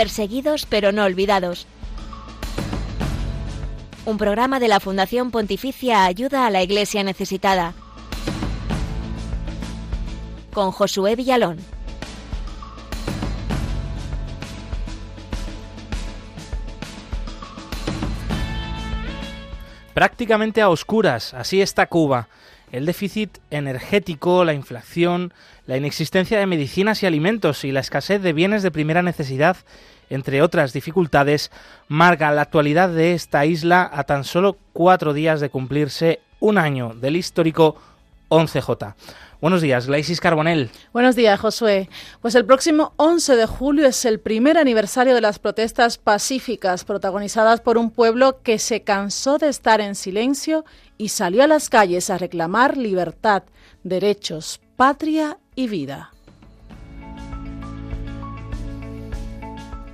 Perseguidos pero no olvidados. Un programa de la Fundación Pontificia Ayuda a la Iglesia Necesitada. Con Josué Villalón. Prácticamente a oscuras, así está Cuba. El déficit energético, la inflación, la inexistencia de medicinas y alimentos y la escasez de bienes de primera necesidad, entre otras dificultades, marcan la actualidad de esta isla a tan solo cuatro días de cumplirse un año del histórico 11J. Buenos días, Glaisis Carbonell. Buenos días, Josué. Pues el próximo 11 de julio es el primer aniversario de las protestas pacíficas protagonizadas por un pueblo que se cansó de estar en silencio y salió a las calles a reclamar libertad, derechos, patria y vida.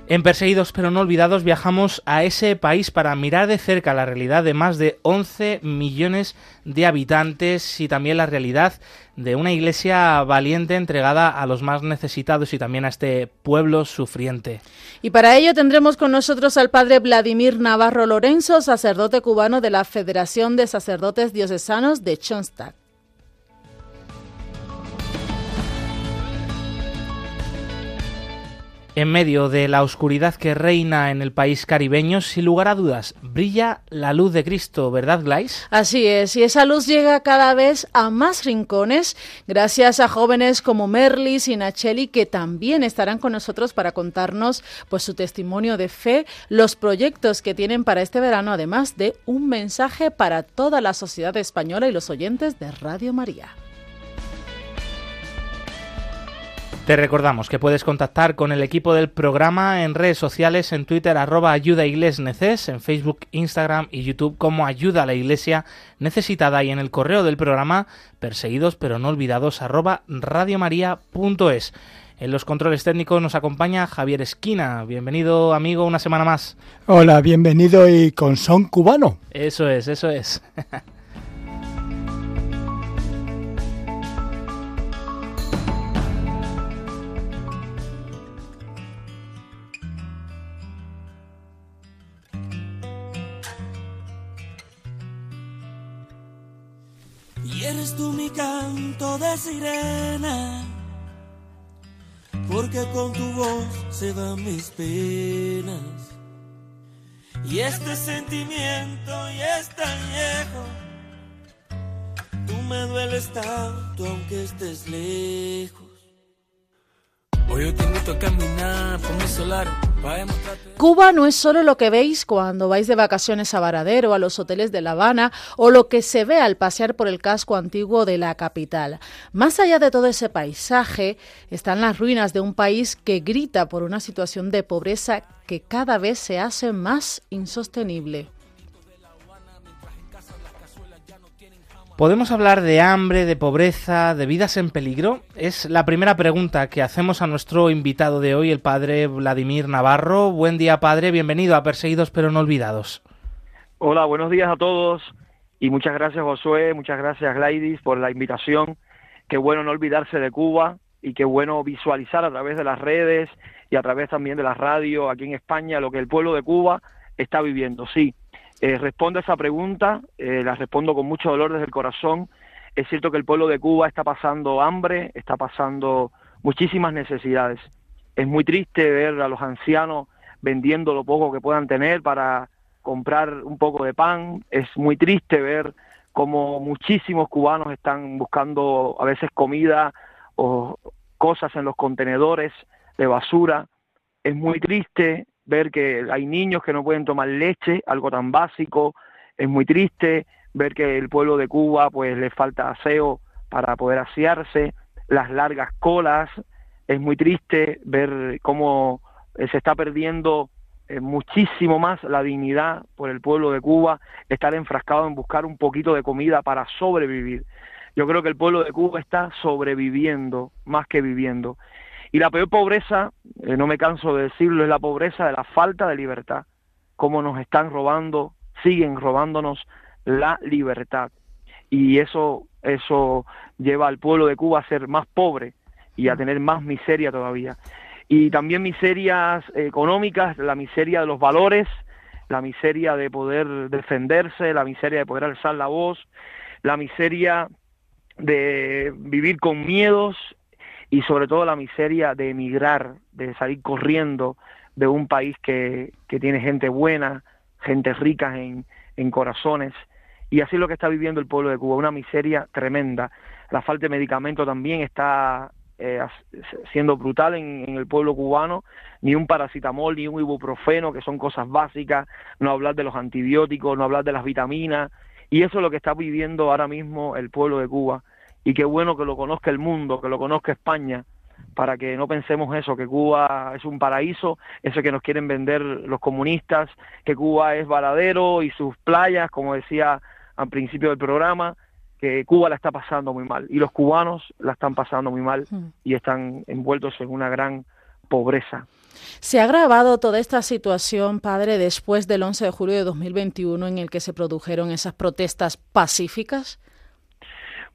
En Perseguidos pero no olvidados viajamos a ese país para mirar de cerca la realidad de más de 11 millones de habitantes y también la realidad de una iglesia valiente entregada a los más necesitados y también a este pueblo sufriente. Y para ello tendremos con nosotros al padre Vladimir Navarro Lorenzo, sacerdote cubano de la Federación de Sacerdotes Diocesanos de Schoenstatt. En medio de la oscuridad que reina en el país caribeño, sin lugar a dudas, brilla la luz de Cristo, ¿verdad, Glais? Así es, y esa luz llega cada vez a más rincones, gracias a jóvenes como Merlis y Nacheli, que también estarán con nosotros para contarnos pues, su testimonio de fe, los proyectos que tienen para este verano, además de un mensaje para toda la sociedad española y los oyentes de Radio María. Te recordamos que puedes contactar con el equipo del programa en redes sociales, en Twitter arroba ayuda neces, en Facebook, Instagram y YouTube como ayuda a la iglesia necesitada y en el correo del programa perseguidos pero no olvidados arroba radiomaria.es. En los controles técnicos nos acompaña Javier Esquina. Bienvenido amigo una semana más. Hola, bienvenido y con son cubano. Eso es, eso es. Y eres tú mi canto de sirena, porque con tu voz se van mis penas. Y este sentimiento ya es tan viejo, tú me dueles tanto aunque estés lejos. Cuba no es solo lo que veis cuando vais de vacaciones a Varadero, a los hoteles de La Habana o lo que se ve al pasear por el casco antiguo de la capital. Más allá de todo ese paisaje están las ruinas de un país que grita por una situación de pobreza que cada vez se hace más insostenible. ¿Podemos hablar de hambre, de pobreza, de vidas en peligro? Es la primera pregunta que hacemos a nuestro invitado de hoy, el padre Vladimir Navarro. Buen día, padre. Bienvenido a Perseguidos pero no olvidados. Hola, buenos días a todos y muchas gracias, Josué. Muchas gracias, Gladys, por la invitación. Qué bueno no olvidarse de Cuba y qué bueno visualizar a través de las redes y a través también de la radio aquí en España lo que el pueblo de Cuba está viviendo. Sí, eh, respondo a esa pregunta, eh, la respondo con mucho dolor desde el corazón. Es cierto que el pueblo de Cuba está pasando hambre, está pasando muchísimas necesidades. Es muy triste ver a los ancianos vendiendo lo poco que puedan tener para comprar un poco de pan. Es muy triste ver cómo muchísimos cubanos están buscando a veces comida o cosas en los contenedores de basura. Es muy triste ver que hay niños que no pueden tomar leche, algo tan básico, es muy triste ver que el pueblo de Cuba pues le falta aseo para poder asearse, las largas colas, es muy triste ver cómo eh, se está perdiendo eh, muchísimo más la dignidad por el pueblo de Cuba, estar enfrascado en buscar un poquito de comida para sobrevivir. Yo creo que el pueblo de Cuba está sobreviviendo más que viviendo. Y la peor pobreza, eh, no me canso de decirlo, es la pobreza de la falta de libertad. Cómo nos están robando, siguen robándonos la libertad. Y eso, eso lleva al pueblo de Cuba a ser más pobre y a tener más miseria todavía. y también miserias económicas, la miseria de los valores, la miseria de poder defenderse, la miseria de poder alzar la voz, la miseria de vivir con miedos y sobre todo la miseria de emigrar, de salir corriendo de un país que, que tiene gente buena, gente rica en, en corazones. Y así es lo que está viviendo el pueblo de Cuba, una miseria tremenda. La falta de medicamento también está eh, siendo brutal en, el pueblo cubano, ni un paracetamol, ni un ibuprofeno, que son cosas básicas, no hablar de los antibióticos, no hablar de las vitaminas, y eso es lo que está viviendo ahora mismo el pueblo de Cuba, y qué bueno que lo conozca el mundo, que lo conozca España, para que no pensemos eso, que Cuba es un paraíso, eso que nos quieren vender los comunistas, que Cuba es baladero y sus playas, como decía al principio del programa, que Cuba la está pasando muy mal y los cubanos la están pasando muy mal y están envueltos en una gran pobreza. ¿Se ha agravado toda esta situación, padre, después del 11 de julio de 2021 en el que se produjeron esas protestas pacíficas?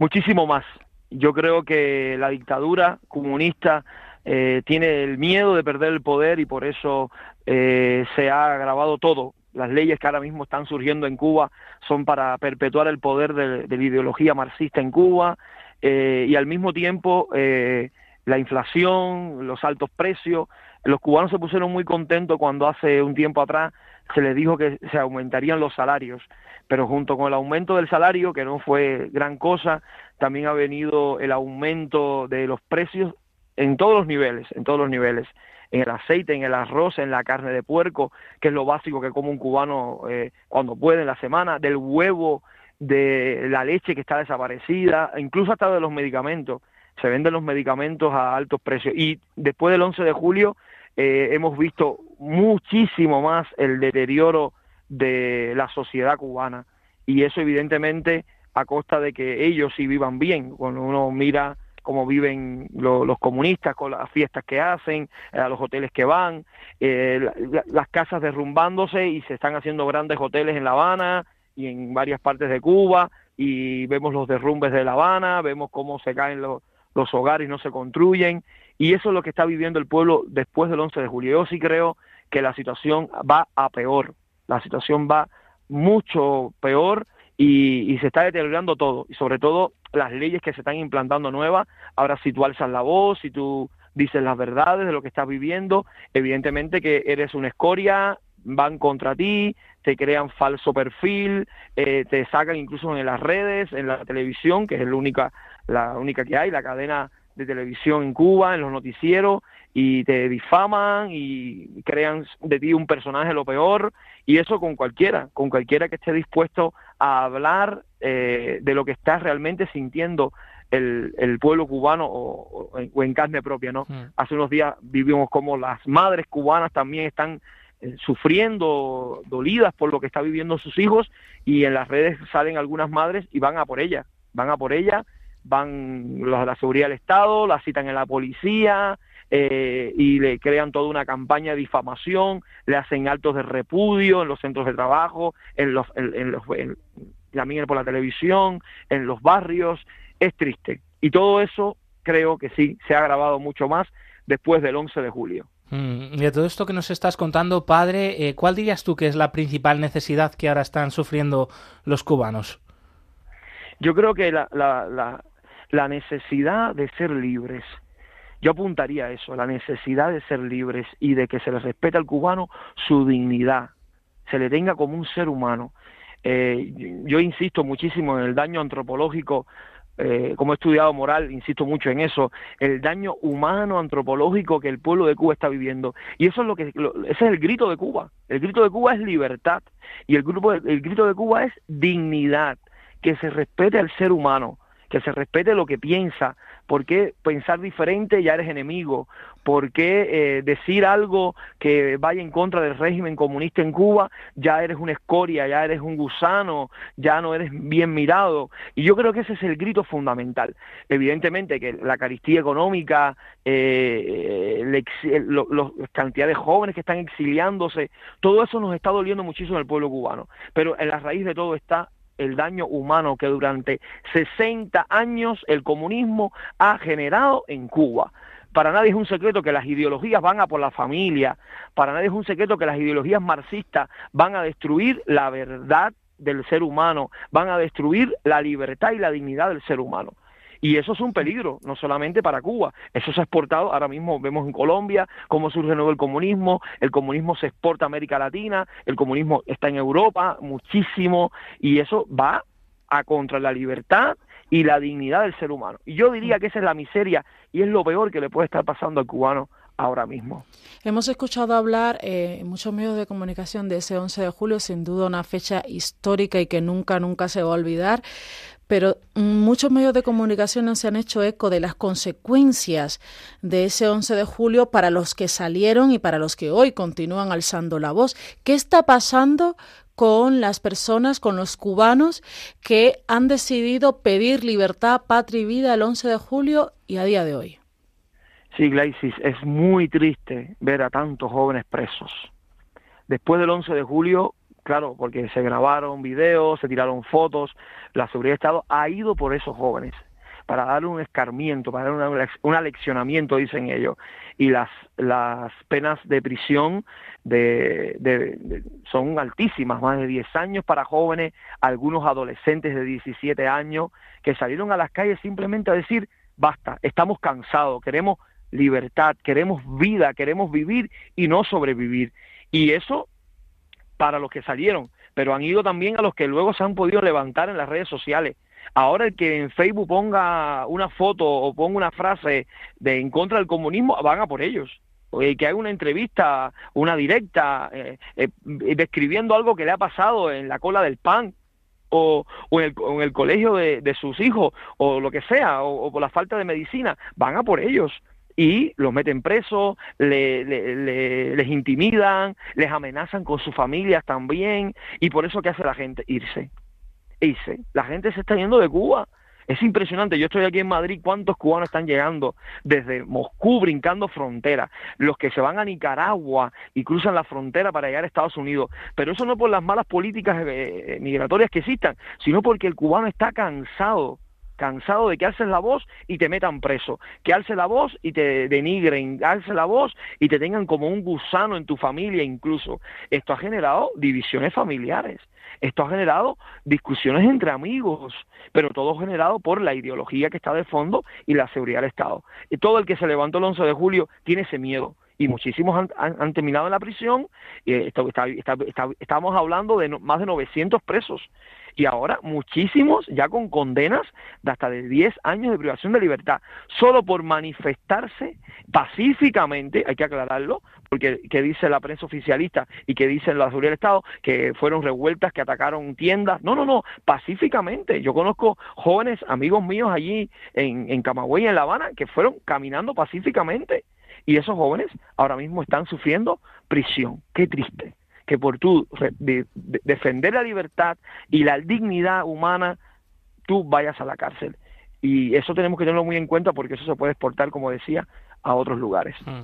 Muchísimo más. Yo creo que la dictadura comunista eh, tiene el miedo de perder el poder y por eso eh, se ha agravado todo las leyes que ahora mismo están surgiendo en Cuba son para perpetuar el poder de, la ideología marxista en Cuba eh, y al mismo tiempo eh, la inflación, los altos precios. Los cubanos se pusieron muy contentos cuando hace un tiempo atrás se les dijo que se aumentarían los salarios, pero junto con el aumento del salario, que no fue gran cosa, también ha venido el aumento de los precios en todos los niveles, en todos los niveles en el aceite, en el arroz, en la carne de puerco, que es lo básico que come un cubano eh, cuando puede en la semana, del huevo, de la leche que está desaparecida, incluso hasta de los medicamentos. Se venden los medicamentos a altos precios. Y después del 11 de julio eh, hemos visto muchísimo más el deterioro de la sociedad cubana. Y eso evidentemente a costa de que ellos sí vivan bien. Cuando uno mira cómo viven los comunistas con las fiestas que hacen, eh, a los hoteles que van, eh, las casas derrumbándose y se están haciendo grandes hoteles en La Habana y en varias partes de Cuba y vemos los derrumbes de La Habana, vemos cómo se caen los, los hogares no se construyen y eso es lo que está viviendo el pueblo después del 11 de julio. Yo sí creo que la situación va a peor, la situación va mucho peor y, y se está deteriorando todo y sobre todo las leyes que se están implantando nuevas, ahora si tú alzas la voz, si tú dices las verdades de lo que estás viviendo, evidentemente que eres una escoria, van contra ti, te crean falso perfil, eh, te sacan incluso en las redes, en la televisión, que es la única, la única que hay, la cadena de televisión en Cuba, en los noticieros, y te difaman y crean de ti un personaje lo peor, y eso con cualquiera, con cualquiera que esté dispuesto a hablar eh, de lo que está realmente sintiendo el, el pueblo cubano o, en carne propia, ¿no? Mm. Hace unos días vivimos como las madres cubanas también están sufriendo, dolidas por lo que está viviendo sus hijos y en las redes salen algunas madres y van a por ella, van a por ella, van de la seguridad del Estado, la citan en la policía, eh, y le crean toda una campaña de difamación, le hacen altos de repudio en los centros de trabajo, en los, en, los también por la televisión, en los barrios, es triste. Y todo eso creo que sí se ha agravado mucho más después del 11 de julio. Mm, de todo esto que nos estás contando, padre, eh, ¿cuál dirías tú que es la principal necesidad que ahora están sufriendo los cubanos? Yo creo que la, la, necesidad de ser libres, yo apuntaría a eso, la necesidad de ser libres y de que se les respete al cubano su dignidad, se le tenga como un ser humano. Eh, yo insisto muchísimo en el daño antropológico, eh, como he estudiado moral, insisto mucho en eso, el daño humano antropológico que el pueblo de Cuba está viviendo. Y eso es lo que, ese es el grito de Cuba. El grito de Cuba es libertad y el, grupo, el grito de Cuba es dignidad, que se respete al ser humano que se respete lo que piensa, ¿Por qué pensar diferente ya eres enemigo? ¿Por qué eh, decir algo que vaya en contra del régimen comunista en Cuba ya eres una escoria, ya eres un gusano, ya no eres bien mirado? Y yo creo que ese es el grito fundamental. Evidentemente que la caristía económica, eh, la cantidad de jóvenes que están exiliándose, todo eso nos está doliendo muchísimo al pueblo cubano. Pero en la raíz de todo está el daño humano que durante 60 años el comunismo ha generado en Cuba. para nadie es un secreto que las ideologías van a por la familia, para nadie es un secreto que las ideologías marxistas van a destruir la verdad del ser humano, van a destruir la libertad y la dignidad del ser humano. Y eso es un peligro, no solamente para Cuba, eso se ha exportado, ahora mismo vemos en Colombia cómo surge nuevo el comunismo, el comunismo se exporta a América Latina, el comunismo está en Europa muchísimo, y eso va a contra la libertad y la dignidad del ser humano. Y yo diría que esa es la miseria y es lo peor que le puede estar pasando al cubano ahora mismo. Hemos escuchado hablar eh, en muchos medios de comunicación de ese 11 de julio, sin duda una fecha histórica y que nunca, nunca se va a olvidar pero muchos medios de comunicación no se han hecho eco de las consecuencias de ese 11 de julio para los que salieron y para los que hoy continúan alzando la voz. ¿Qué está pasando con las personas, con los cubanos que han decidido pedir libertad, patria y vida el 11 de julio y a día de hoy? Sí, Glaisis, es muy triste ver a tantos jóvenes presos. Después del 11 de julio, claro, porque se grabaron videos, se tiraron fotos, la seguridad de Estado ha ido por esos jóvenes para darle un escarmiento, para darle un aleccionamiento, dicen ellos. Y las, las penas de prisión de, son altísimas, más de 10 años para jóvenes, algunos adolescentes de 17 años que salieron a las calles simplemente a decir, basta, estamos cansados, queremos libertad, queremos vida, queremos vivir y no sobrevivir. Y eso para los que salieron, pero han ido también a los que luego se han podido levantar en las redes sociales. Ahora el que en Facebook ponga una foto o ponga una frase de en contra del comunismo, van a por ellos. O que haga una entrevista, una directa, eh, eh, describiendo algo que le ha pasado en la cola del pan, o, en, el, colegio de, sus hijos, o lo que sea, o, por la falta de medicina, van a por ellos y los meten presos, les intimidan, les amenazan con sus familias también, y por eso ¿qué hace la gente? Irse, irse. La gente se está yendo de Cuba. Es impresionante, yo estoy aquí en Madrid, ¿cuántos cubanos están llegando desde Moscú brincando frontera? Los que se van a Nicaragua y cruzan la frontera para llegar a Estados Unidos. Pero eso no por las malas políticas eh, migratorias que existan, sino porque el cubano está cansado cansado de que alces la voz y te metan preso, que alce la voz y te denigren, alce la voz y te tengan como un gusano en tu familia incluso. Esto ha generado divisiones familiares, esto ha generado discusiones entre amigos, pero todo generado por la ideología que está de fondo y la seguridad del Estado. Y todo el que se levantó el 11 de julio tiene ese miedo y muchísimos han, terminado en la prisión. Y estamos hablando de más de 900 presos y ahora muchísimos ya con condenas de hasta de 10 años de privación de libertad, solo por manifestarse pacíficamente, hay que aclararlo, porque que dice la prensa oficialista y que dicen la seguridad del Estado que fueron revueltas, que atacaron tiendas, no, no, no, pacíficamente. Yo conozco jóvenes, amigos míos allí en, en Camagüey, en La Habana, que fueron caminando pacíficamente. Y esos jóvenes ahora mismo están sufriendo prisión. Qué triste que por tú defender la libertad y la dignidad humana, tú vayas a la cárcel. Y eso tenemos que tenerlo muy en cuenta porque eso se puede exportar, como decía, a otros lugares. Mm.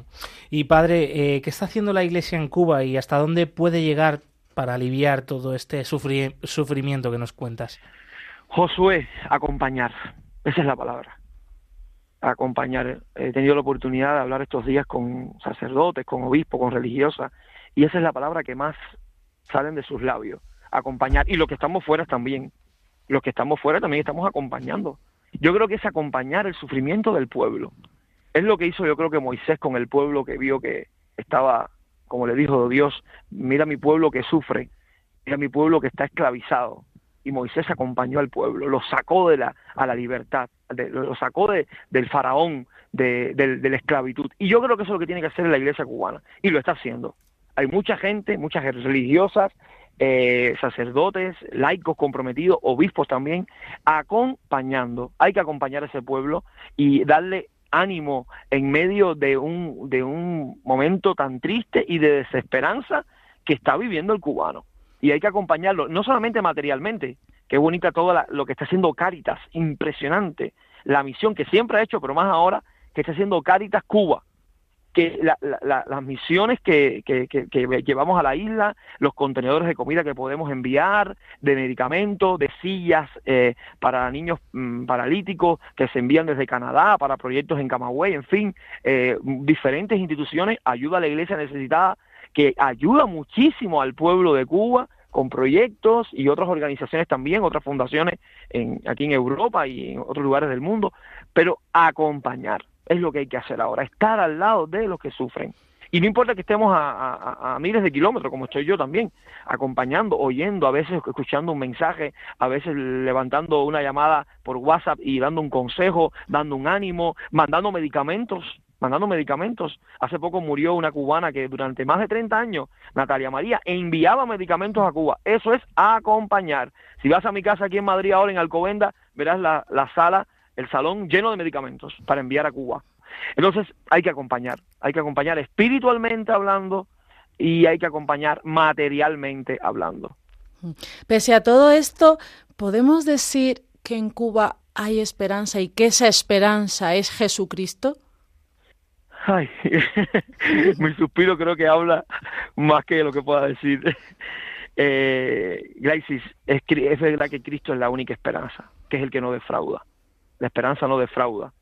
Y padre, eh, ¿qué está haciendo la Iglesia en Cuba y hasta dónde puede llegar para aliviar todo este sufrimiento que nos cuentas? Josué, acompañar. Esa es la palabra. Acompañar. He tenido la oportunidad de hablar estos días con sacerdotes, con obispos, con religiosas, y esa es la palabra que más salen de sus labios, acompañar. Y los que estamos fuera también, los que estamos fuera también estamos acompañando. Yo creo que es acompañar el sufrimiento del pueblo. Es lo que hizo yo creo que Moisés con el pueblo que vio que estaba, como le dijo Dios, mira mi pueblo que sufre, mira mi pueblo que está esclavizado. Y Moisés acompañó al pueblo, lo sacó de la, a la libertad, lo sacó de, del faraón, de, de la esclavitud. Y yo creo que eso es lo que tiene que hacer la iglesia cubana. Y lo está haciendo hay mucha gente, muchas religiosas, eh, sacerdotes, laicos comprometidos, obispos también, acompañando. Hay que acompañar a ese pueblo y darle ánimo en medio de un, de un momento tan triste y de desesperanza que está viviendo el cubano. Y hay que acompañarlo, no solamente materialmente, qué bonita todo lo que está haciendo Caritas, impresionante, la misión que siempre ha hecho, pero más ahora que está haciendo Caritas Cuba, que las misiones que, llevamos a la isla, los contenedores de comida que podemos enviar, de medicamentos, de sillas eh, para niños mm, paralíticos que se envían desde Canadá para proyectos en Camagüey, en fin, eh, diferentes instituciones, ayuda a la iglesia necesitada, que ayuda muchísimo al pueblo de Cuba con proyectos y otras organizaciones también, otras fundaciones en, aquí en Europa y en otros lugares del mundo, pero acompañar es lo que hay que hacer ahora, estar al lado de los que sufren. Y no importa que estemos a, miles de kilómetros, como estoy yo también, acompañando, oyendo, a veces escuchando un mensaje, a veces levantando una llamada por WhatsApp y dando un consejo, dando un ánimo, mandando medicamentos, mandando medicamentos. Hace poco murió una cubana que durante más de 30 años, Natalia María, enviaba medicamentos a Cuba. Eso es acompañar. Si vas a mi casa aquí en Madrid ahora, en Alcobenda, verás la, la sala, el salón lleno de medicamentos para enviar a Cuba. Entonces hay que acompañar, hay que acompañar espiritualmente hablando y hay que acompañar materialmente hablando. Pese a todo esto, ¿podemos decir que en Cuba hay esperanza y que esa esperanza es Jesucristo? Ay, mi suspiro creo que habla más que lo que pueda decir. Eh, es, es verdad que Cristo es la única esperanza, que es el que no defrauda. La esperanza no defrauda,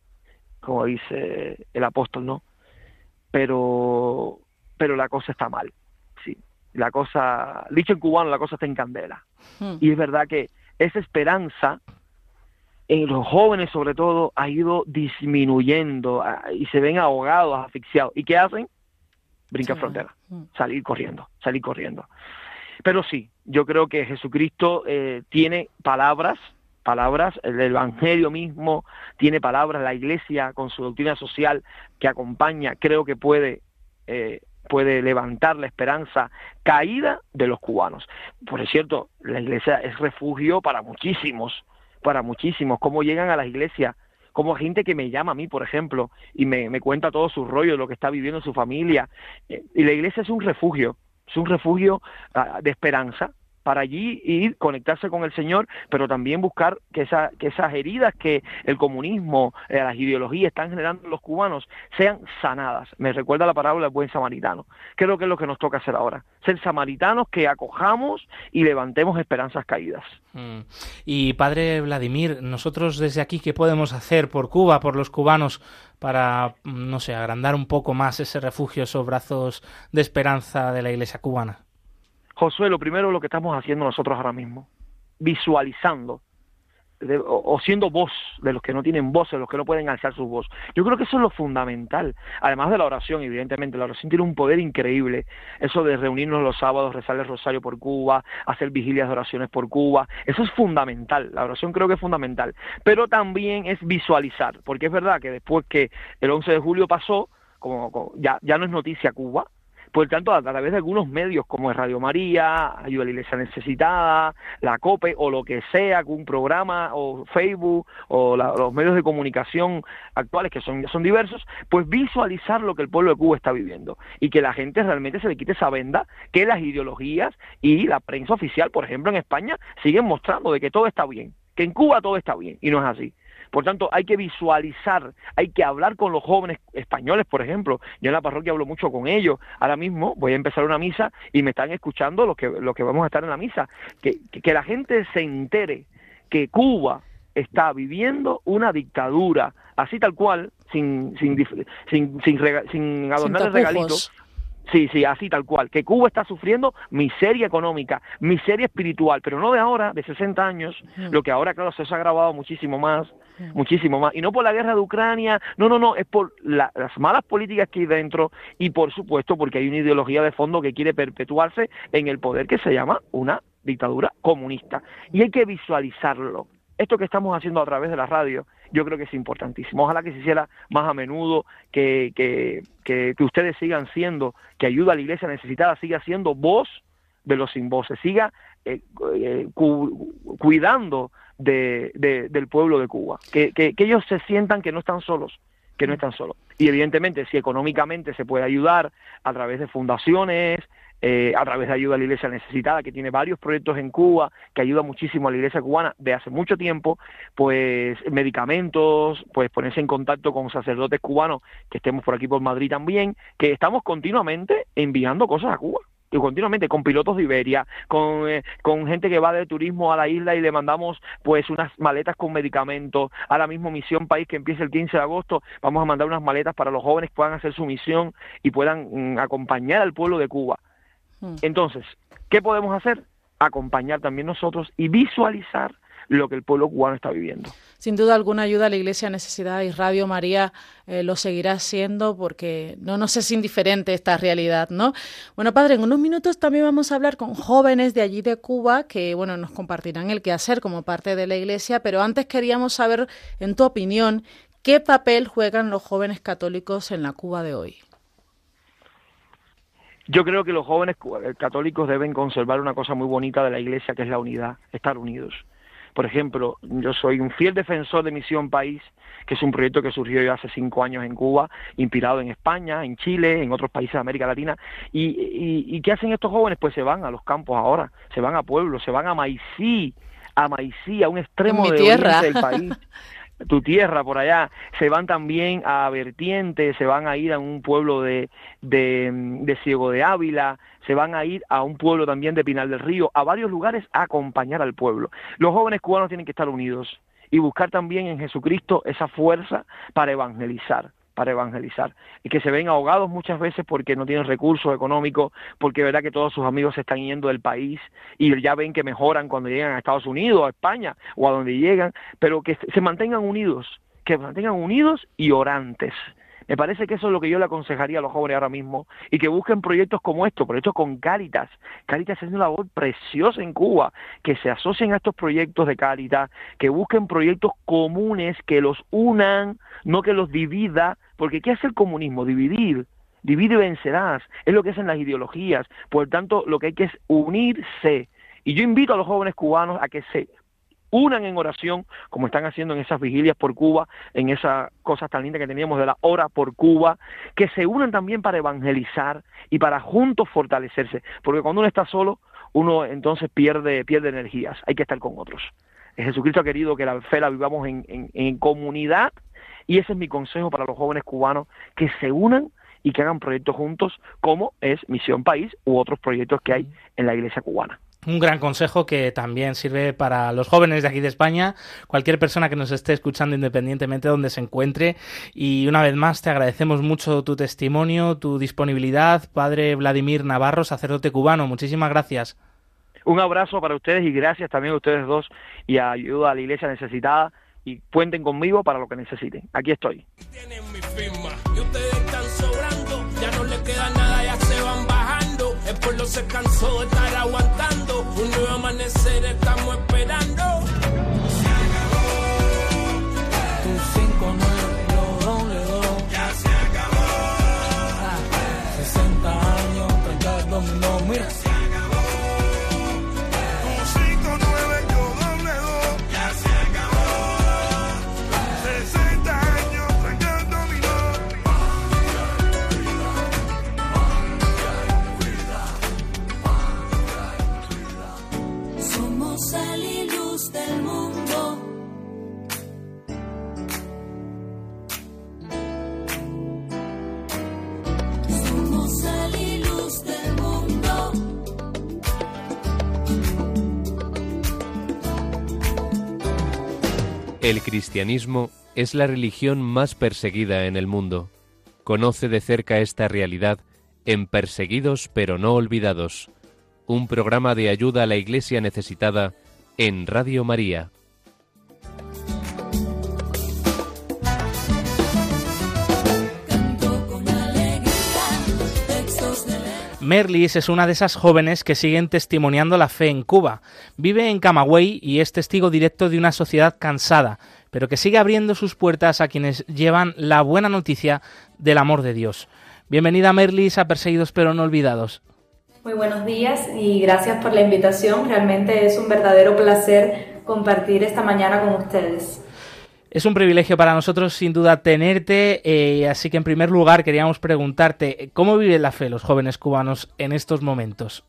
como dice el apóstol, ¿no? Pero, pero la cosa está mal, sí. La cosa, dicho en cubano, la cosa está en candela. Hmm. Y es verdad que esa esperanza en los jóvenes sobre todo ha ido disminuyendo y se ven ahogados, asfixiados. ¿Y qué hacen? Brincar frontera, mm. salir corriendo, salir corriendo. Pero sí, yo creo que Jesucristo eh, tiene palabras, palabras, el Evangelio mismo tiene palabras, la Iglesia con su doctrina social que acompaña, creo que puede eh, puede levantar la esperanza caída de los cubanos. Por cierto, la iglesia es refugio para muchísimos, para muchísimos, cómo llegan a las iglesias, como gente que me llama a mí, por ejemplo, y me, me cuenta todo su rollo, lo que está viviendo en su familia. Eh, y la iglesia es un refugio, es un refugio ah, de esperanza, para allí ir, conectarse con el Señor, pero también buscar que, esa, que esas heridas que el comunismo, eh, las ideologías están generando en los cubanos sean sanadas. Me recuerda la parábola del buen samaritano. Creo que es lo que nos toca hacer ahora. Ser samaritanos que acojamos y levantemos esperanzas caídas. Mm. Y padre Vladimir, nosotros desde aquí, ¿qué podemos hacer por Cuba, por los cubanos, para, no sé, agrandar un poco más ese refugio, esos brazos de esperanza de la iglesia cubana? Josué, lo primero lo que estamos haciendo nosotros ahora mismo, visualizando o, siendo voz de los que no tienen voz, de los que no pueden alzar su voz. Yo creo que eso es lo fundamental. Además de la oración, evidentemente, la oración tiene un poder increíble. Eso de reunirnos los sábados, rezar el rosario por Cuba, hacer vigilias de oraciones por Cuba, eso es fundamental. La oración creo que es fundamental. Pero también es visualizar, porque es verdad que después que el 11 de julio pasó, como, ya, ya no es noticia Cuba, por tanto, a través de algunos medios como es Radio María, Ayuda a la Iglesia Necesitada, la COPE o lo que sea, un programa o Facebook o los medios de comunicación actuales que son, son diversos, pues visualizar lo que el pueblo de Cuba está viviendo y que la gente realmente se le quite esa venda que las ideologías y la prensa oficial, por ejemplo en España, siguen mostrando de que todo está bien, que en Cuba todo está bien y no es así. Por tanto, hay que visualizar, hay que hablar con los jóvenes españoles, por ejemplo. Yo en la parroquia hablo mucho con ellos. Ahora mismo voy a empezar una misa y me están escuchando los que, los que vamos a estar en la misa. Que, que, la gente se entere que Cuba está viviendo una dictadura, así tal cual, sin, sin, sin, sin, sin adornar el regalito, Sí, sí, así tal cual. Que Cuba está sufriendo miseria económica, miseria espiritual, pero no de ahora, de 60 años, lo que ahora, claro, se ha agravado muchísimo más, muchísimo más. Y no por la guerra de Ucrania, no, no, no, es por las malas políticas que hay dentro y, por supuesto, porque hay una ideología de fondo que quiere perpetuarse en el poder que se llama una dictadura comunista. Y hay que visualizarlo. Esto que estamos haciendo a través de la radio yo creo que es importantísimo. Ojalá que se hiciera más a menudo, que, que, que, ustedes sigan siendo, que ayuda a la iglesia necesitada, siga siendo voz de los sin voces, siga eh, eh, cuidando de, del pueblo de Cuba, que, que, ellos se sientan que no están solos, que no están solos. Y evidentemente, si económicamente se puede ayudar a través de fundaciones, eh, a través de ayuda a la Iglesia Necesitada, que tiene varios proyectos en Cuba, que ayuda muchísimo a la Iglesia cubana de hace mucho tiempo, pues medicamentos, pues ponerse en contacto con sacerdotes cubanos que estemos por aquí por Madrid también, que estamos continuamente enviando cosas a Cuba y continuamente con pilotos de Iberia, con, eh, con gente que va de turismo a la isla y le mandamos pues unas maletas con medicamentos. Ahora mismo Misión País que empieza el 15 de agosto, vamos a mandar unas maletas para los jóvenes que puedan hacer su misión y puedan mm, acompañar al pueblo de Cuba. Hmm. Entonces, ¿qué podemos hacer? Acompañar también nosotros y visualizar lo que el pueblo cubano está viviendo. Sin duda alguna ayuda a la Iglesia Necesidad y Radio María eh, lo seguirá haciendo porque no nos es indiferente esta realidad, ¿no? Bueno, padre, en unos minutos también vamos a hablar con jóvenes de allí de Cuba que, bueno, nos compartirán el quehacer como parte de la Iglesia, pero antes queríamos saber, en tu opinión, qué papel juegan los jóvenes católicos en la Cuba de hoy. Yo creo que los jóvenes católicos deben conservar una cosa muy bonita de la Iglesia, que es la unidad, estar unidos. Por ejemplo, yo soy un fiel defensor de Misión País, que es un proyecto que surgió ya hace cinco años en Cuba, inspirado en España, en Chile, en otros países de América Latina. ¿Y, qué hacen estos jóvenes? Pues se van a los campos ahora, se van a pueblos, se van a Maicí, a Maicí, a un extremo de tierra. del país. tu tierra por allá, se van también a Vertiente, se van a ir a un pueblo de, de, de Ciego de Ávila, se van a ir a un pueblo también de Pinal del Río, a varios lugares a acompañar al pueblo. Los jóvenes cubanos tienen que estar unidos y buscar también en Jesucristo esa fuerza para evangelizar para evangelizar y que se ven ahogados muchas veces porque no tienen recursos económicos, porque verdad que todos sus amigos se están yendo del país y ya ven que mejoran cuando llegan a Estados Unidos, a España o a donde llegan, pero que se mantengan unidos, que se mantengan unidos y orantes, me parece que eso es lo que yo le aconsejaría a los jóvenes ahora mismo y que busquen proyectos como estos, proyectos con Cáritas. Cáritas es una labor preciosa en Cuba, que se asocien a estos proyectos de Cáritas, que busquen proyectos comunes que los unan, no que los divida, porque ¿qué hace el comunismo? Dividir. Divide y vencerás. Es lo que hacen las ideologías. Por tanto, lo que hay que es unirse. Y yo invito a los jóvenes cubanos a que se unan en oración, como están haciendo en esas vigilias por Cuba, en esas cosas tan lindas que teníamos de la hora por Cuba, que se unan también para evangelizar y para juntos fortalecerse, porque cuando uno está solo, uno entonces pierde, pierde energías, hay que estar con otros. Jesucristo ha querido que la fe la vivamos en, en comunidad y ese es mi consejo para los jóvenes cubanos, que se unan y que hagan proyectos juntos como es Misión País u otros proyectos que hay en la iglesia cubana un gran consejo que también sirve para los jóvenes de aquí de España, cualquier persona que nos esté escuchando independientemente de donde se encuentre. Y una vez más te agradecemos mucho tu testimonio, tu disponibilidad, Padre Vladimir Navarro, sacerdote cubano. Muchísimas gracias. Un abrazo para ustedes y gracias también a ustedes dos y ayuda a la iglesia necesitada y cuenten conmigo para lo que necesiten. Aquí estoy. El pueblo se cansó de estar aguantando. Un nuevo amanecer estamos esperando. Cristianismo es la religión más perseguida en el mundo. Conoce de cerca esta realidad en Perseguidos pero no olvidados, un programa de ayuda a la Iglesia necesitada en Radio María. Merlis es una de esas jóvenes que siguen testimoniando la fe en Cuba. Vive en Camagüey y es testigo directo de una sociedad cansada, pero que sigue abriendo sus puertas a quienes llevan la buena noticia del amor de Dios. Bienvenida Merlis a Perseguidos pero no olvidados. Muy buenos días y gracias por la invitación. Realmente es un verdadero placer compartir esta mañana con ustedes. Es un privilegio para nosotros, sin duda, tenerte. Eh, así que, en primer lugar, queríamos preguntarte, ¿cómo viven la fe los jóvenes cubanos en estos momentos?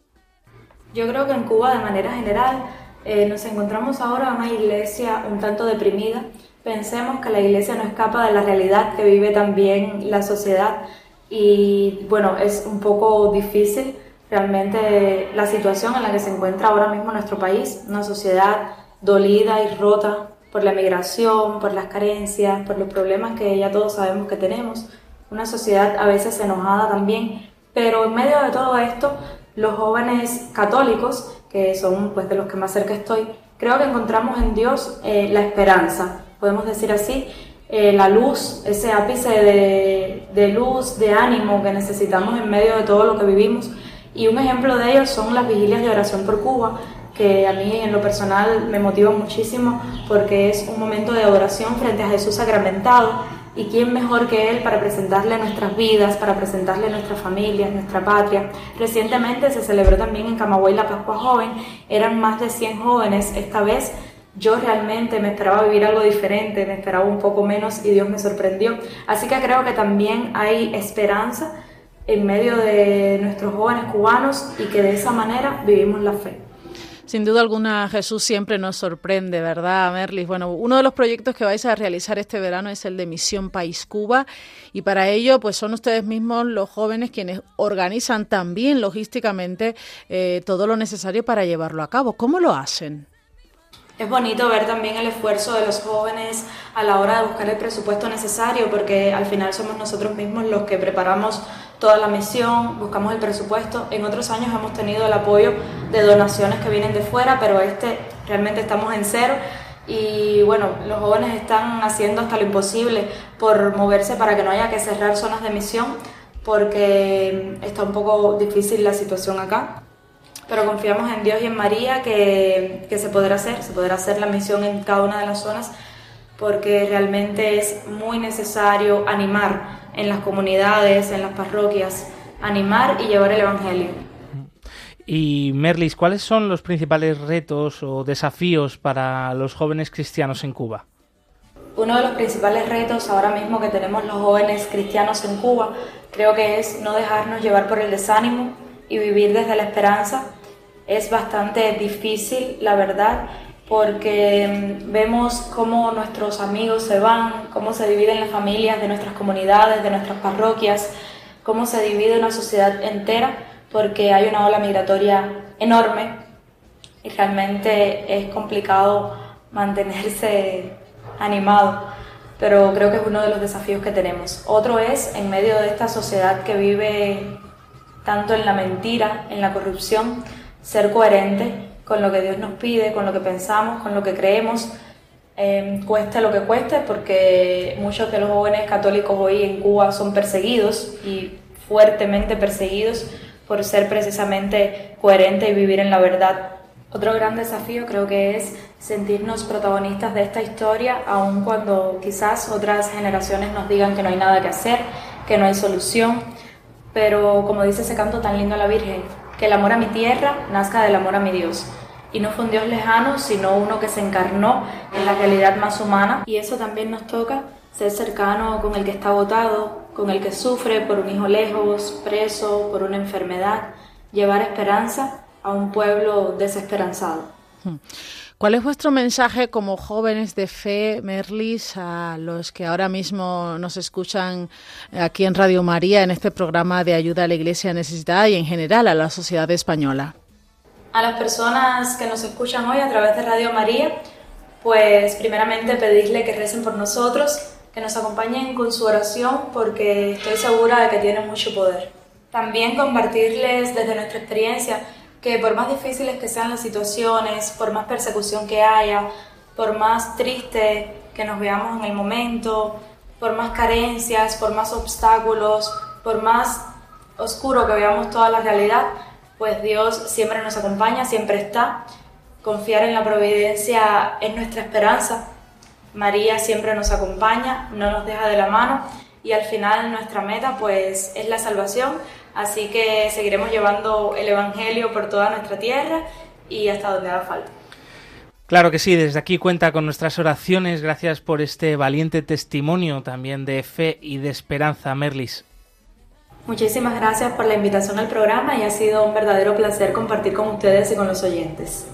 Yo creo que en Cuba, de manera general, eh, nos encontramos ahora una iglesia un tanto deprimida. Pensemos que la iglesia no escapa de la realidad que vive también la sociedad y bueno, es un poco difícil realmente la situación en la que se encuentra ahora mismo nuestro país, una sociedad dolida y rota por la migración, por las carencias, por los problemas que ya todos sabemos que tenemos, una sociedad a veces enojada también, pero en medio de todo esto, los jóvenes católicos, que son pues de los que más cerca estoy, creo que encontramos en Dios eh, la esperanza, podemos decir así, eh, la luz, ese ápice de, de luz, de ánimo que necesitamos en medio de todo lo que vivimos. Y un ejemplo de ello son las vigilias de oración por Cuba, que a mí en lo personal me motiva muchísimo porque es un momento de adoración frente a Jesús sacramentado y quién mejor que Él para presentarle nuestras vidas, para presentarle nuestras familias, nuestra patria. Recientemente se celebró también en Camagüey la Pascua Joven, eran más de 100 jóvenes, esta vez yo realmente me esperaba vivir algo diferente, me esperaba un poco menos y Dios me sorprendió. Así que creo que también hay esperanza en medio de nuestros jóvenes cubanos y que de esa manera vivimos la fe. Sin duda alguna, Jesús siempre nos sorprende, ¿verdad, Merlis? Bueno, uno de los proyectos que vais a realizar este verano es el de Misión País Cuba y para ello, pues son ustedes mismos los jóvenes quienes organizan también logísticamente eh, todo lo necesario para llevarlo a cabo. ¿Cómo lo hacen? Es bonito ver también el esfuerzo de los jóvenes a la hora de buscar el presupuesto necesario, porque al final somos nosotros mismos los que preparamos toda la misión, buscamos el presupuesto. En otros años hemos tenido el apoyo de donaciones que vienen de fuera, pero este realmente estamos en cero. Y bueno, los jóvenes están haciendo hasta lo imposible por moverse para que no haya que cerrar zonas de misión, porque está un poco difícil la situación acá pero confiamos en Dios y en María que, se podrá hacer, se podrá hacer la misión en cada una de las zonas porque realmente es muy necesario animar en las comunidades, en las parroquias, animar y llevar el Evangelio. Y Merlis, ¿cuáles son los principales retos o desafíos para los jóvenes cristianos en Cuba? Uno de los principales retos ahora mismo que tenemos los jóvenes cristianos en Cuba creo que es no dejarnos llevar por el desánimo y vivir desde la esperanza es bastante difícil, la verdad, porque mm, vemos cómo nuestros amigos se van, cómo se dividen las familias de nuestras comunidades, de nuestras parroquias, cómo se divide una sociedad entera, porque hay una ola migratoria enorme y realmente es complicado mantenerse animado, pero creo que es uno de los desafíos que tenemos. Otro es, en medio de esta sociedad que vive tanto en la mentira, en la corrupción, ser coherente con lo que Dios nos pide, con lo que pensamos, con lo que creemos, eh, cueste lo que cueste, porque muchos de los jóvenes católicos hoy en Cuba son perseguidos y fuertemente perseguidos por ser precisamente coherente y vivir en la verdad. Otro gran desafío creo que es sentirnos protagonistas de esta historia, aun cuando quizás otras generaciones nos digan que no hay nada que hacer, que no hay solución, pero como dice ese canto tan lindo a la Virgen, que el amor a mi tierra nazca del amor a mi Dios. Y no fue un Dios lejano, sino uno que se encarnó en la realidad más humana. Y eso también nos toca, ser cercano con el que está agotado, con el que sufre por un hijo lejos, preso, por una enfermedad, llevar esperanza a un pueblo desesperanzado. Hmm. ¿Cuál es vuestro mensaje como jóvenes de fe, Merlis, a los que ahora mismo nos escuchan aquí en Radio María, en este programa de ayuda a la Iglesia necesitada y en general a la sociedad española? A las personas que nos escuchan hoy a través de Radio María, pues primeramente pedirle que recen por nosotros, que nos acompañen con su oración, porque estoy segura de que tiene mucho poder. También compartirles desde nuestra experiencia que por más difíciles que sean las situaciones, por más persecución que haya, por más triste que nos veamos en el momento, por más carencias, por más obstáculos, por más oscuro que veamos toda la realidad, pues Dios siempre nos acompaña, siempre está. Confiar en la providencia es nuestra esperanza. María siempre nos acompaña, no nos deja de la mano y al final nuestra meta pues es la salvación Así que seguiremos llevando el Evangelio por toda nuestra tierra y hasta donde haga falta. Claro que sí, desde aquí cuenta con nuestras oraciones. Gracias por este valiente testimonio también de fe y de esperanza, Merlis. Muchísimas gracias por la invitación al programa y ha sido un verdadero placer compartir con ustedes y con los oyentes.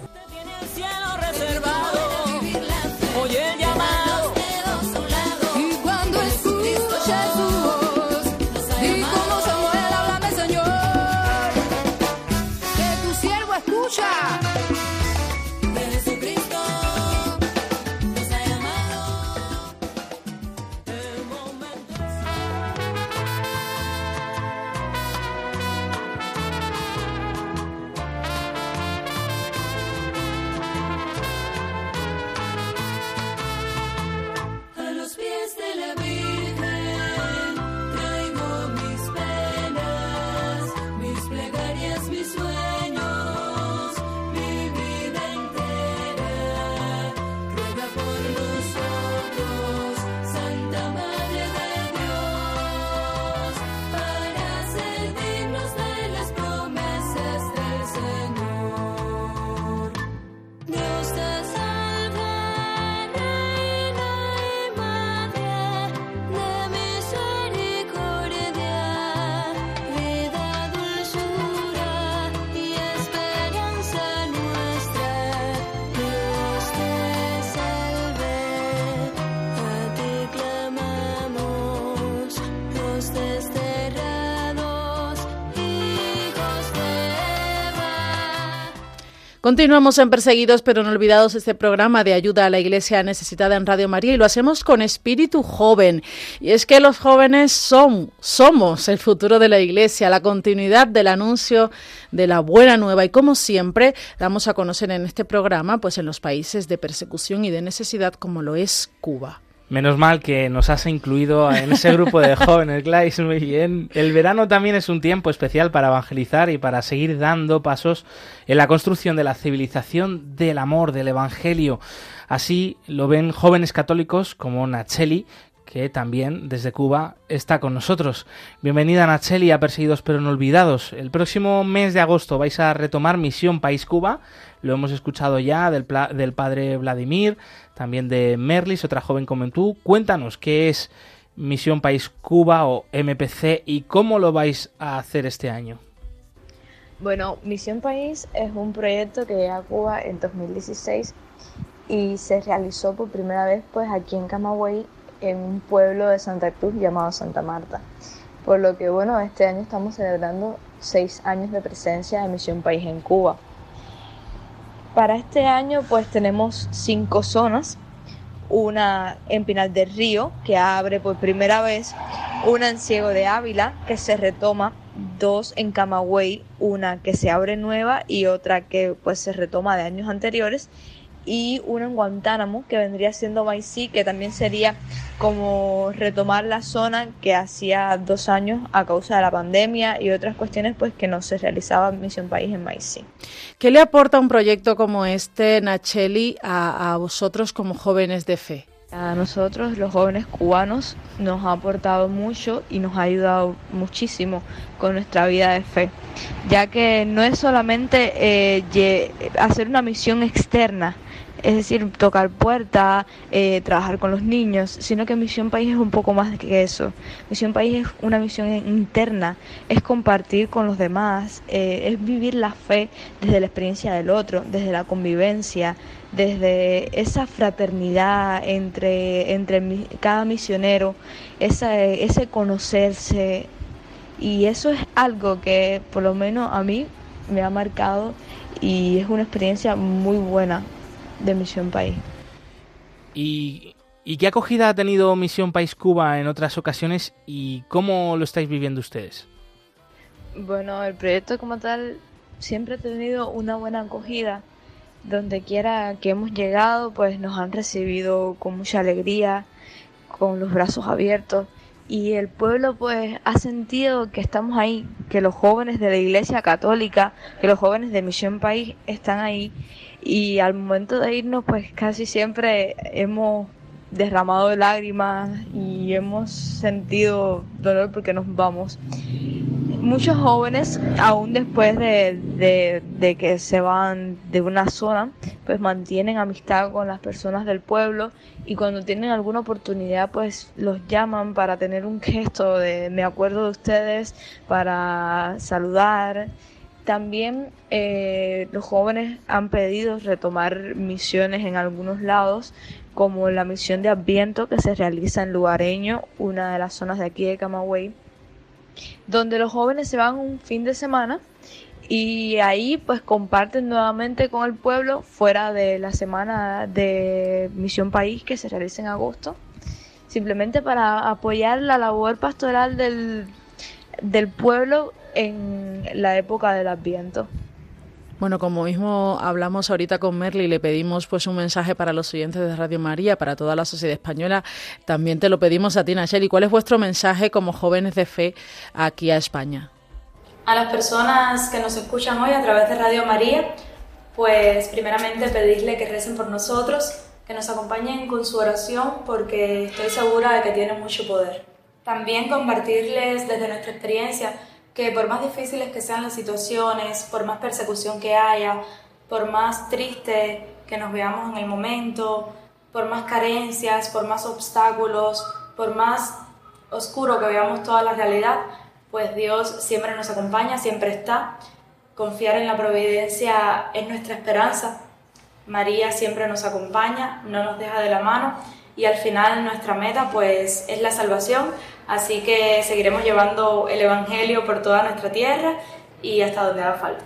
Continuamos en Perseguidos pero no olvidados este programa de ayuda a la iglesia necesitada en Radio María y lo hacemos con espíritu joven. Y es que los jóvenes son, somos el futuro de la iglesia, la continuidad del anuncio de la buena nueva y como siempre damos a conocer en este programa pues en los países de persecución y de necesidad como lo es Cuba. Menos mal que nos has incluido en ese grupo de jóvenes, Gladys, muy bien. El verano también es un tiempo especial para evangelizar y para seguir dando pasos en la construcción de la civilización del amor, del Evangelio. Así lo ven jóvenes católicos como Nacheli, que también desde Cuba está con nosotros. Bienvenida Nacheli a Perseguidos pero no olvidados. El próximo mes de agosto vais a retomar Misión País Cuba. Lo hemos escuchado ya del, padre Vladimir, también de Merlis, otra joven como tú. Cuéntanos qué es Misión País Cuba o MPC y cómo lo vais a hacer este año. Bueno, Misión País es un proyecto que llega a Cuba en 2016 y se realizó por primera vez pues aquí en Camagüey en un pueblo de Santa Cruz llamado Santa Marta. Por lo que bueno, este año estamos celebrando seis años de presencia de Misión País en Cuba. Para este año pues tenemos cinco zonas, una en Pinal del Río que abre por primera vez, una en Ciego de Ávila que se retoma, dos en Camagüey, una que se abre nueva y otra que pues se retoma de años anteriores y uno en Guantánamo, que vendría siendo Maicí, que también sería como retomar la zona que hacía dos años a causa de la pandemia y otras cuestiones pues que no se realizaba Misión País en Maicí. ¿Qué le aporta un proyecto como este, Nacheli, a, a vosotros como jóvenes de fe? A nosotros, los jóvenes cubanos, nos ha aportado mucho y nos ha ayudado muchísimo con nuestra vida de fe, ya que no es solamente eh, hacer una misión externa, es decir, tocar puertas, eh, trabajar con los niños, sino que Misión País es un poco más que eso. Misión País es una misión interna, es compartir con los demás, eh, es vivir la fe desde la experiencia del otro, desde la convivencia, desde esa fraternidad entre, entre cada misionero, ese conocerse. Y eso es algo que por lo menos a mí me ha marcado y es una experiencia muy buena de Misión País. ¿Y, qué acogida ha tenido Misión País Cuba en otras ocasiones y cómo lo estáis viviendo ustedes? Bueno, el proyecto como tal siempre ha tenido una buena acogida. Donde quiera que hemos llegado, pues nos han recibido con mucha alegría, con los brazos abiertos y el pueblo pues ha sentido que estamos ahí, que los jóvenes de la Iglesia Católica, que los jóvenes de Misión País están ahí y al momento de irnos pues casi siempre hemos derramado lágrimas y hemos sentido dolor porque nos vamos. muchos jóvenes, aún después de, de, que se van de una zona, pues mantienen amistad con las personas del pueblo y cuando tienen alguna oportunidad, pues los llaman para tener un gesto de me acuerdo de ustedes, para saludar. También eh, los jóvenes han pedido retomar misiones en algunos lados, como la misión de Adviento que se realiza en Lugareño, una de las zonas de aquí de Camagüey donde los jóvenes se van un fin de semana y ahí pues comparten nuevamente con el pueblo fuera de la semana de Misión País que se realiza en agosto, simplemente para apoyar la labor pastoral del, del pueblo en la época del Adviento. Bueno, como mismo hablamos ahorita con Merly, le pedimos pues un mensaje para los oyentes de Radio María, para toda la sociedad española. También te lo pedimos a ti, Nacheli. ¿Cuál es vuestro mensaje como jóvenes de fe aquí a España? A las personas que nos escuchan hoy a través de Radio María, pues primeramente pedirle que recen por nosotros, que nos acompañen con su oración, porque estoy segura de que tiene mucho poder. También compartirles desde nuestra experiencia que por más difíciles que sean las situaciones, por más persecución que haya, por más triste que nos veamos en el momento, por más carencias, por más obstáculos, por más oscuro que veamos toda la realidad, pues Dios siempre nos acompaña, siempre está. Confiar en la providencia es nuestra esperanza. María siempre nos acompaña, no nos deja de la mano y al final nuestra meta pues es la salvación, así que seguiremos llevando el Evangelio por toda nuestra tierra y hasta donde haga falta.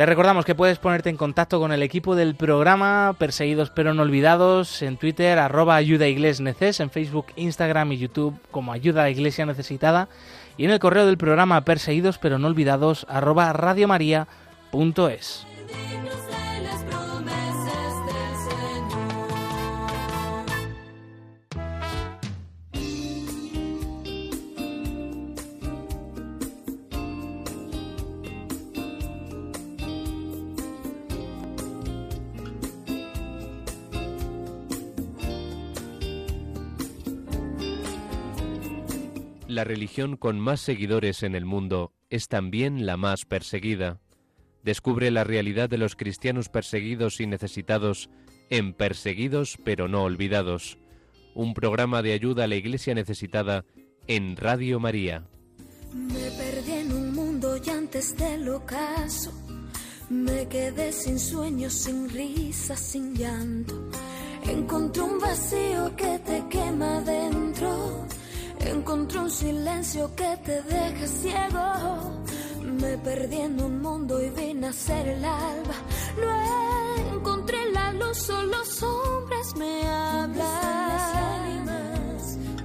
Te recordamos que puedes ponerte en contacto con el equipo del programa Perseguidos pero no olvidados en Twitter, arroba ayuda neces, en Facebook, Instagram y YouTube como ayuda a iglesia necesitada y en el correo del programa Perseguidos pero no olvidados arroba radiomaria.es. la religión con más seguidores en el mundo es también la más perseguida. Descubre la realidad de los cristianos perseguidos y necesitados en Perseguidos pero no olvidados, un programa de ayuda a la iglesia necesitada en Radio María. Me perdí en un mundo y antes del ocaso. Me quedé sin sin risas, sin llanto. Encontré un vacío que te quema dentro Encontré un silencio que te deja ciego. Me perdí en un mundo y vi nacer el alba. No encontré la luz, solo sombras me hablan.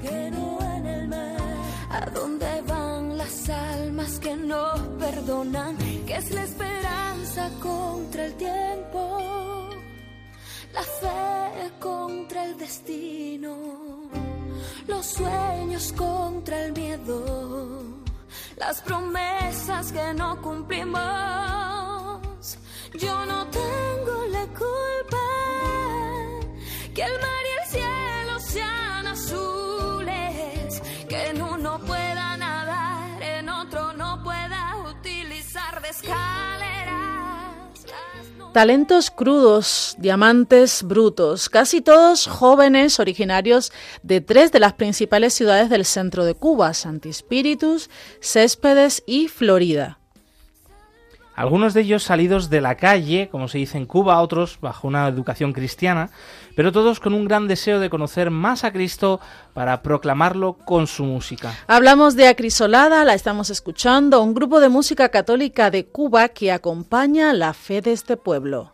que no en el mar. ¿A dónde van las almas que no perdonan? ¿Qué es la esperanza contra el tiempo? La fe contra el destino los sueños contra el miedo, las promesas que no cumplimos. Yo no tengo la culpa Talentos crudos, diamantes brutos, casi todos jóvenes originarios de tres de las principales ciudades del centro de Cuba, Santispíritus, Céspedes y Florida. Algunos de ellos salidos de la calle, como se dice en Cuba, otros bajo una educación cristiana, pero todos con un gran deseo de conocer más a Cristo para proclamarlo con su música. Hablamos de Acrisolada, la estamos escuchando, un grupo de música católica de Cuba que acompaña la fe de este pueblo.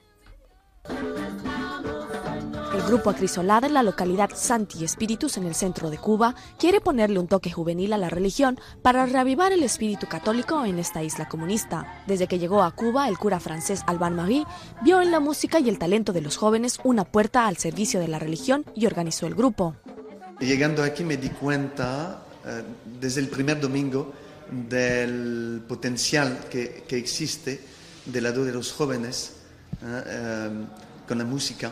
Grupo Acrisolada en la localidad Santi Espíritus en el centro de Cuba quiere ponerle un toque juvenil a la religión para reavivar el espíritu católico en esta isla comunista. Desde que llegó a Cuba, el cura francés Alban Marie vio en la música y el talento de los jóvenes una puerta al servicio de la religión y organizó el grupo. Llegando aquí me di cuenta eh, desde el primer domingo del potencial que, que existe del lado de los jóvenes ¿eh? Eh, con la música.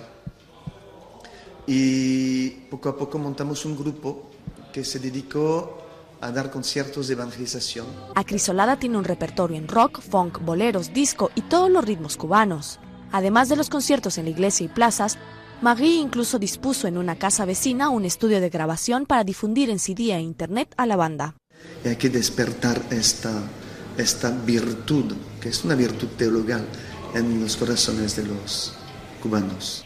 Y poco a poco montamos un grupo que se dedicó a dar conciertos de evangelización. Acrisolada tiene un repertorio en rock, funk, boleros, disco y todos los ritmos cubanos. Además de los conciertos en la iglesia y plazas, Marie incluso dispuso en una casa vecina un estudio de grabación para difundir en CD e internet a la banda. Y hay que despertar esta, esta virtud, que es una virtud teologal en los corazones de los cubanos.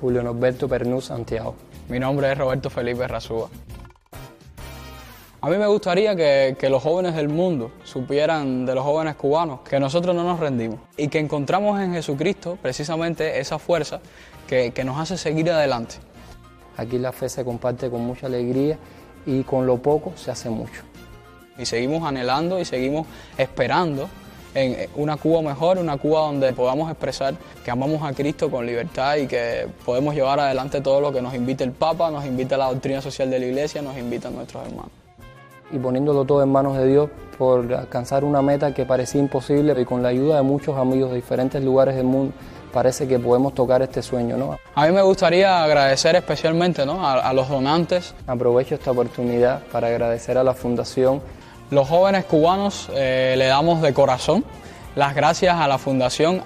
Julio Norberto Pernú Santiago. Mi nombre es Roberto Felipe Razúa. A mí me gustaría que, que, los jóvenes del mundo supieran de los jóvenes cubanos que nosotros no nos rendimos y que encontramos en Jesucristo precisamente esa fuerza que, que nos hace seguir adelante. Aquí la fe se comparte con mucha alegría y con lo poco se hace mucho. Y seguimos anhelando y seguimos esperando en una Cuba mejor, una Cuba donde podamos expresar que amamos a Cristo con libertad y que podemos llevar adelante todo lo que nos invita el Papa, nos invita la doctrina social de la Iglesia, nos invitan nuestros hermanos. Y poniéndolo todo en manos de Dios por alcanzar una meta que parecía imposible y con la ayuda de muchos amigos de diferentes lugares del mundo parece que podemos tocar este sueño. ¿no? A mí me gustaría agradecer especialmente ¿no? a, a los donantes. Aprovecho esta oportunidad para agradecer a la Fundación los jóvenes cubanos eh, le damos de corazón las gracias a la Fundación.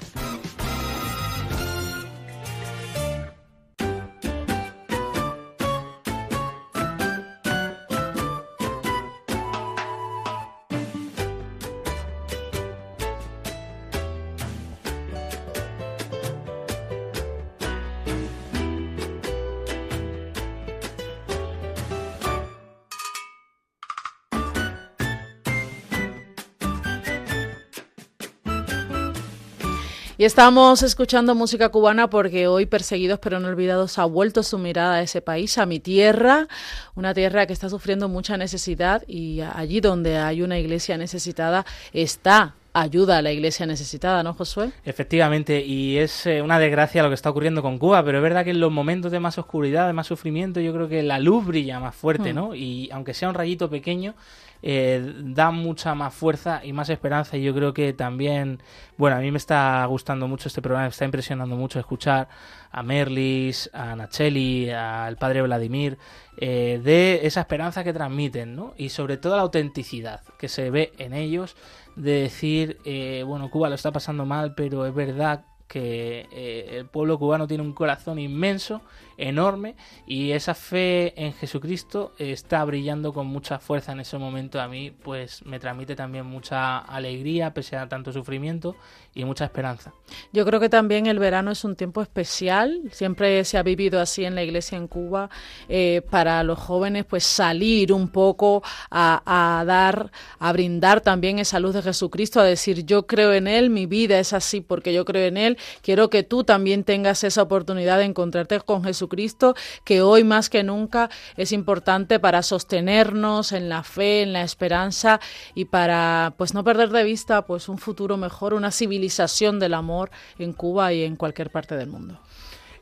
Y estamos escuchando música cubana porque hoy Perseguidos pero no olvidados ha vuelto su mirada a ese país, a mi tierra, una tierra que está sufriendo mucha necesidad y allí donde hay una iglesia necesitada está ayuda a la iglesia necesitada, ¿no, Josué? Efectivamente, y es eh, una desgracia lo que está ocurriendo con Cuba, pero es verdad que en los momentos de más oscuridad, de más sufrimiento, yo creo que la luz brilla más fuerte, hmm. ¿no? Y aunque sea un rayito pequeño, eh, da mucha más fuerza y más esperanza. Y yo creo que también, bueno, a mí me está gustando mucho este programa, me está impresionando mucho escuchar a Merlis, a Nacheli, al padre Vladimir, eh, de esa esperanza que transmiten, ¿no? Y sobre todo la autenticidad que se ve en ellos de decir, eh, bueno, Cuba lo está pasando mal, pero es verdad que el pueblo cubano tiene un corazón inmenso enorme y esa fe en Jesucristo está brillando con mucha fuerza en ese momento. A mí pues me transmite también mucha alegría pese a tanto sufrimiento y mucha esperanza. Yo creo que también el verano es un tiempo especial, siempre se ha vivido así en la iglesia en Cuba, eh, para los jóvenes pues salir un poco a, a dar, a brindar también esa luz de Jesucristo, a decir yo creo en Él, mi vida es así porque yo creo en Él, quiero que tú también tengas esa oportunidad de encontrarte con Jesucristo Cristo, que hoy más que nunca es importante para sostenernos en la fe, en la esperanza y para pues no perder de vista pues un futuro mejor, una civilización del amor en Cuba y en cualquier parte del mundo.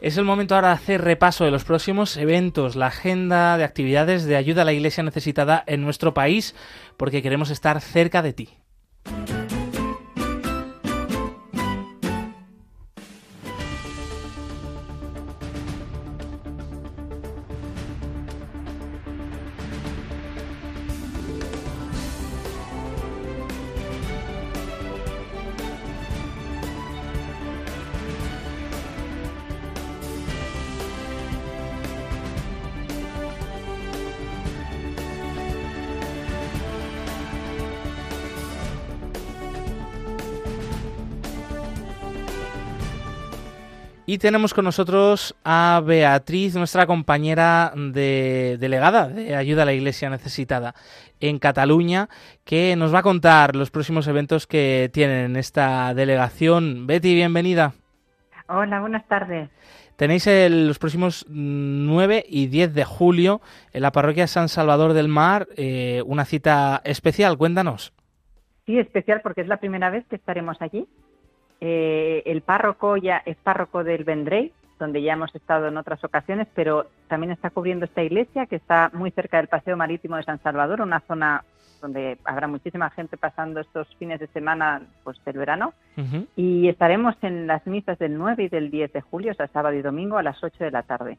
Es el momento ahora de hacer repaso de los próximos eventos, la agenda de actividades de ayuda a la Iglesia necesitada en nuestro país, porque queremos estar cerca de ti. Y tenemos con nosotros a Beatriz, nuestra compañera de, delegada de Ayuda a la Iglesia Necesitada en Cataluña, que nos va a contar los próximos eventos que tienen esta delegación. Betty, bienvenida. Hola, buenas tardes. Tenéis los próximos 9 y 10 de julio en la parroquia San Salvador del Mar eh, una cita especial. Cuéntanos. Sí, especial porque es la primera vez que estaremos allí. Eh, el párroco ya es párroco del Vendrey, donde ya hemos estado en otras ocasiones, pero también está cubriendo esta iglesia que está muy cerca del Paseo Marítimo de San Salvador, una zona donde habrá muchísima gente pasando estos fines de semana pues del verano. Y estaremos en las misas del 9 y del 10 de julio, o sea, sábado y domingo a las 8 de la tarde.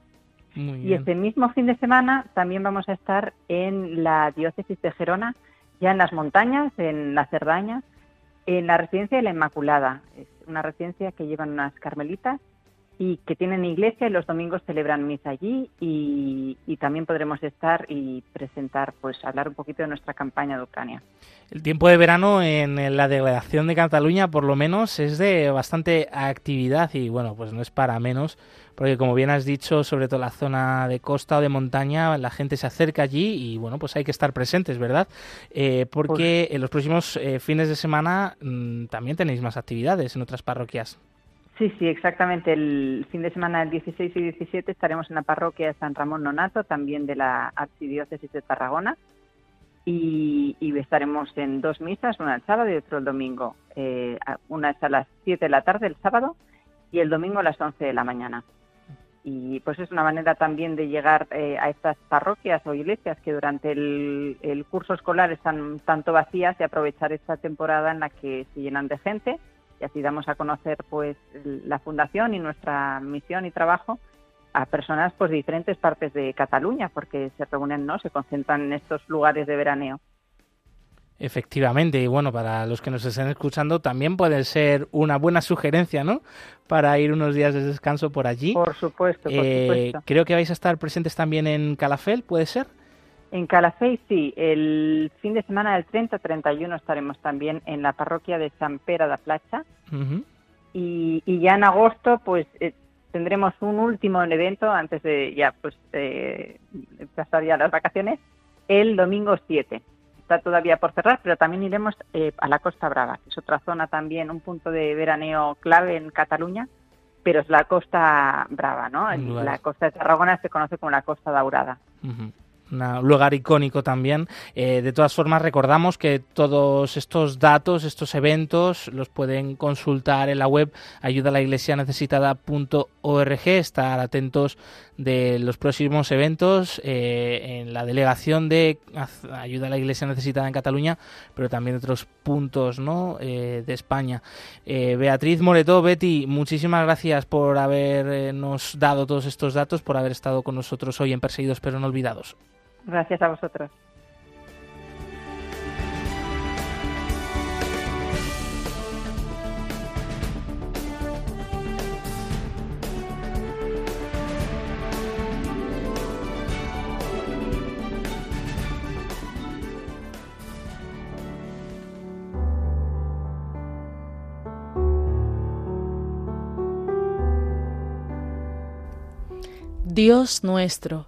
y ese mismo fin de semana también vamos a estar en la diócesis de Gerona, ya en las montañas, en la Cerdaña, en la residencia de la Inmaculada. Es una residencia que llevan unas carmelitas y que tienen iglesia y los domingos celebran misa allí y, también podremos estar y presentar, pues hablar un poquito de nuestra campaña de Ucrania. El tiempo de verano en la delegación de Cataluña por lo menos es de bastante actividad y bueno, pues no es para menos porque como bien has dicho, sobre todo la zona de costa o de montaña, la gente se acerca allí y bueno, pues hay que estar presentes, ¿verdad? Eh, porque pues en los próximos eh, fines de semana mm, también tenéis más actividades en otras parroquias. Sí, sí, exactamente. El fin de semana del 16 y 17 estaremos en la parroquia de San Ramón Nonato, también de la Archidiócesis de Tarragona. Y, estaremos en dos misas, una el sábado y otra el domingo. Eh, una es a las 7 de la tarde el sábado y el domingo a las 11 de la mañana y pues es una manera también de llegar eh, a estas parroquias o iglesias que durante el, curso escolar están tanto vacías y aprovechar esta temporada en la que se llenan de gente y así damos a conocer pues la fundación y nuestra misión y trabajo a personas pues de diferentes partes de Cataluña porque se reúnen no se concentran en estos lugares de veraneo Efectivamente, y bueno, para los que nos estén escuchando también puede ser una buena sugerencia, ¿no? Para ir unos días de descanso por allí. Por supuesto, por eh, supuesto. Creo que vais a estar presentes también en Calafel, ¿puede ser? En Calafell sí, el fin de semana del 30-31 estaremos también en la parroquia de San Pera da Placha y, ya en agosto pues eh, tendremos un último evento antes de ya pues pasar ya las vacaciones el domingo 7 está todavía por cerrar, pero también iremos eh, a la Costa Brava, que es otra zona también, un punto de veraneo clave en Cataluña, pero es la Costa Brava, ¿no? La costa de Tarragona se conoce como la Costa Daurada un lugar icónico también. Eh, de todas formas, recordamos que todos estos datos, estos eventos, los pueden consultar en la web ayudalaiglesianecesitada.org, estar atentos de los próximos eventos eh, en la delegación de Ayuda a la Iglesia Necesitada en Cataluña, pero también otros puntos ¿no? Eh, de España. Beatriz Moretó, Betty, muchísimas gracias por habernos dado todos estos datos, por haber estado con nosotros hoy en Perseguidos pero no olvidados. Gracias a vosotros. Dios nuestro,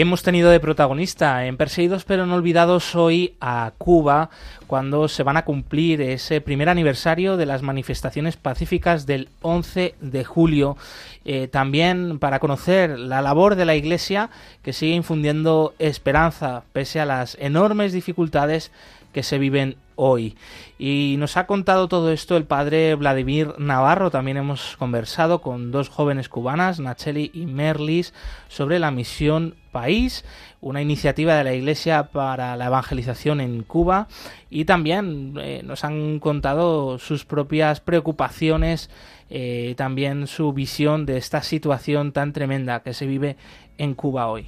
Hemos tenido de protagonista en Perseguidos pero no olvidados hoy a Cuba cuando se van a cumplir ese primer aniversario de las manifestaciones pacíficas del 11 de julio. Eh, también para conocer la labor de la Iglesia que sigue infundiendo esperanza pese a las enormes dificultades que se viven hoy. Y nos ha contado todo esto el padre Vladimir Navarro. También hemos conversado con dos jóvenes cubanas, Nacheli y Merlis, sobre la misión País, una iniciativa de la Iglesia para la evangelización en Cuba. Y también eh, nos han contado sus propias preocupaciones, eh, también su visión de esta situación tan tremenda que se vive en Cuba hoy.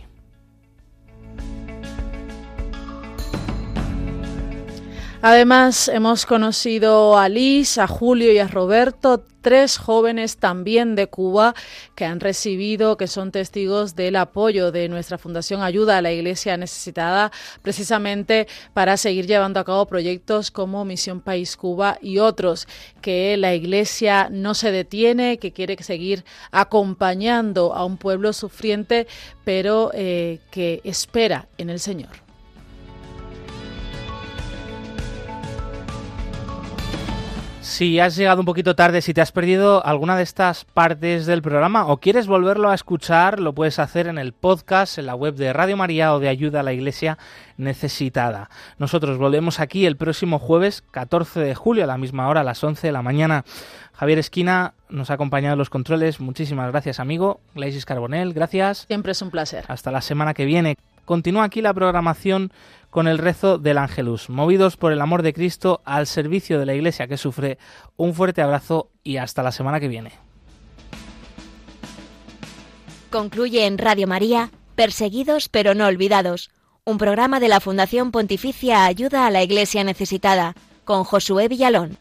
Además, hemos conocido a Liz, a Julio y a Roberto, tres jóvenes también de Cuba que han recibido, que son testigos del apoyo de nuestra Fundación Ayuda a la Iglesia Necesitada, precisamente para seguir llevando a cabo proyectos como Misión País Cuba y otros, que la Iglesia no se detiene, que quiere seguir acompañando a un pueblo sufriente, pero eh, que espera en el Señor. Si has llegado un poquito tarde, si te has perdido alguna de estas partes del programa o quieres volverlo a escuchar, lo puedes hacer en el podcast, en la web de Radio María o de Ayuda a la Iglesia Necesitada. Nosotros volvemos aquí el próximo jueves 14 de julio a la misma hora, a las 11 de la mañana. Javier Esquina nos ha acompañado en los controles. Muchísimas gracias, amigo. Glaisis Carbonel, gracias. Siempre es un placer. Hasta la semana que viene. Continúa aquí la programación con el rezo del Ángelus. Movidos por el amor de Cristo al servicio de la Iglesia que sufre, un fuerte abrazo y hasta la semana que viene. Concluye en Radio María, Perseguidos pero no olvidados, un programa de la Fundación Pontificia Ayuda a la Iglesia Necesitada, con Josué Villalón.